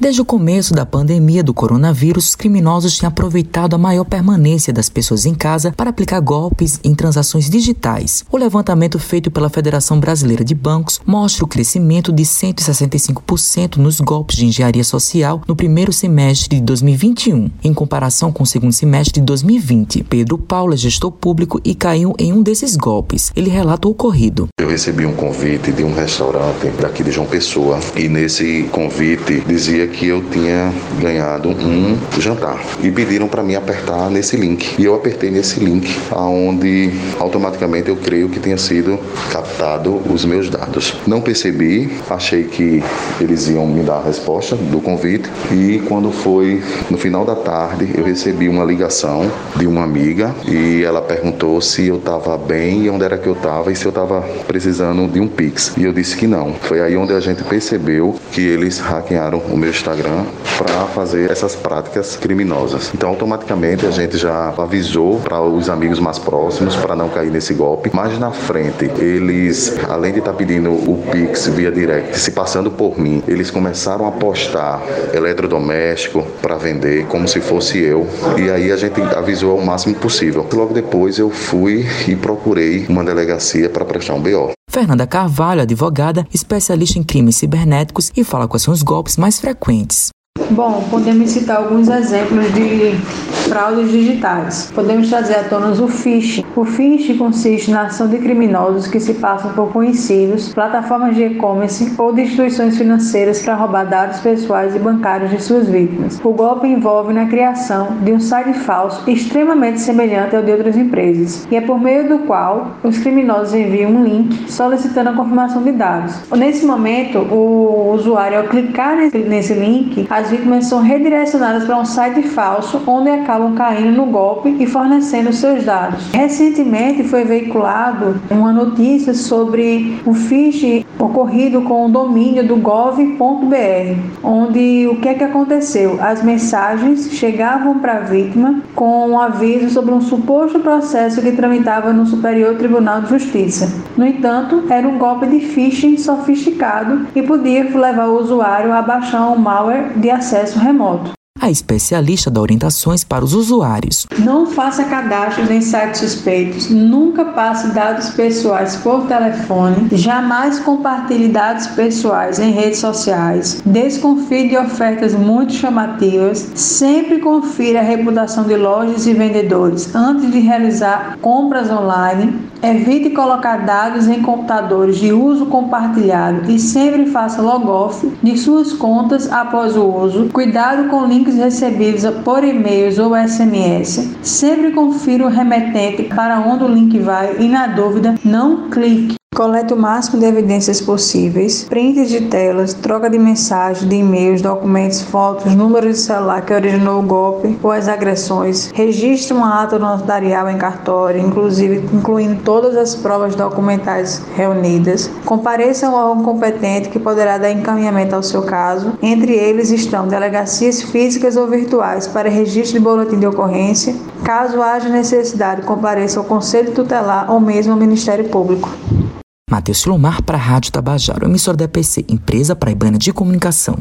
Desde o começo da pandemia do coronavírus, os criminosos têm aproveitado a maior permanência das pessoas em casa para aplicar golpes em transações digitais. O levantamento feito pela Federação Brasileira de Bancos mostra o crescimento de 165% nos golpes de engenharia social no primeiro semestre de 2021, em comparação com o segundo semestre de 2020. Pedro Paulo é gestor público e caiu em um desses golpes. Ele relata o ocorrido. Eu recebi um convite de um restaurante daqui de João Pessoa e nesse convite dizia que eu tinha ganhado um jantar e pediram para mim apertar nesse link. E eu apertei nesse link, aonde automaticamente eu creio que tenha sido captado os meus dados. Não percebi, achei que eles iam me dar a resposta do convite e quando foi no final da tarde eu recebi uma ligação de uma amiga e ela perguntou se eu estava bem e onde era que eu estava e se eu estava precisando de um Pix. E eu disse que não. Foi aí onde a gente percebeu que eles hackearam o meu Instagram para fazer essas práticas criminosas. Então, automaticamente a gente já avisou para os amigos mais próximos para não cair nesse golpe. Mas na frente, eles, além de estar tá pedindo o Pix via direct, se passando por mim, eles começaram a postar eletrodoméstico para vender como se fosse eu. E aí a gente avisou ao máximo possível. Logo depois eu fui e procurei uma delegacia para prestar um BO. Fernanda Carvalho, advogada, especialista em crimes cibernéticos e fala quais são os golpes mais frequentes. Bom, podemos citar alguns exemplos de fraudes digitais. Podemos trazer à tona o phishing. O phishing consiste na ação de criminosos que se passam por conhecidos, plataformas de e-commerce ou de instituições financeiras para roubar dados pessoais e bancários de suas vítimas. O golpe envolve na criação de um site falso extremamente semelhante ao de outras empresas, e é por meio do qual os criminosos enviam um link solicitando a confirmação de dados. Nesse momento, o usuário, ao clicar nesse link, as vítimas são redirecionadas para um site falso onde acabam caindo no golpe e fornecendo seus dados. Recentemente foi veiculado uma notícia sobre o phishing ocorrido com o domínio do gov.br, onde o que é que aconteceu? As mensagens chegavam para a vítima com um aviso sobre um suposto processo que tramitava no Superior Tribunal de Justiça. No entanto, era um golpe de phishing sofisticado e podia levar o usuário a baixar um malware de acesso remoto. A especialista dá orientações para os usuários. Não faça cadastros em sites suspeitos, nunca passe dados pessoais por telefone, jamais compartilhe dados pessoais em redes sociais, desconfie de ofertas muito chamativas, sempre confira a reputação de lojas e vendedores antes de realizar compras online. Evite colocar dados em computadores de uso compartilhado e sempre faça logoff de suas contas após o uso. Cuidado com links recebidos por e-mails ou SMS. Sempre confira o remetente para onde o link vai e, na dúvida, não clique. Colete o máximo de evidências possíveis, prints de telas, troca de mensagens, de e-mails, documentos, fotos, números de celular que originou o golpe ou as agressões. Registre uma ata notarial em cartório, inclusive incluindo todas as provas documentais reunidas. Compareça ao órgão competente que poderá dar encaminhamento ao seu caso. Entre eles estão delegacias físicas ou virtuais para registro de boletim de ocorrência. Caso haja necessidade, compareça ao Conselho Tutelar ou mesmo ao Ministério Público. Matheus Silomar para a Rádio Tabajaro, emissora da EPC, Empresa Paraibana de Comunicação.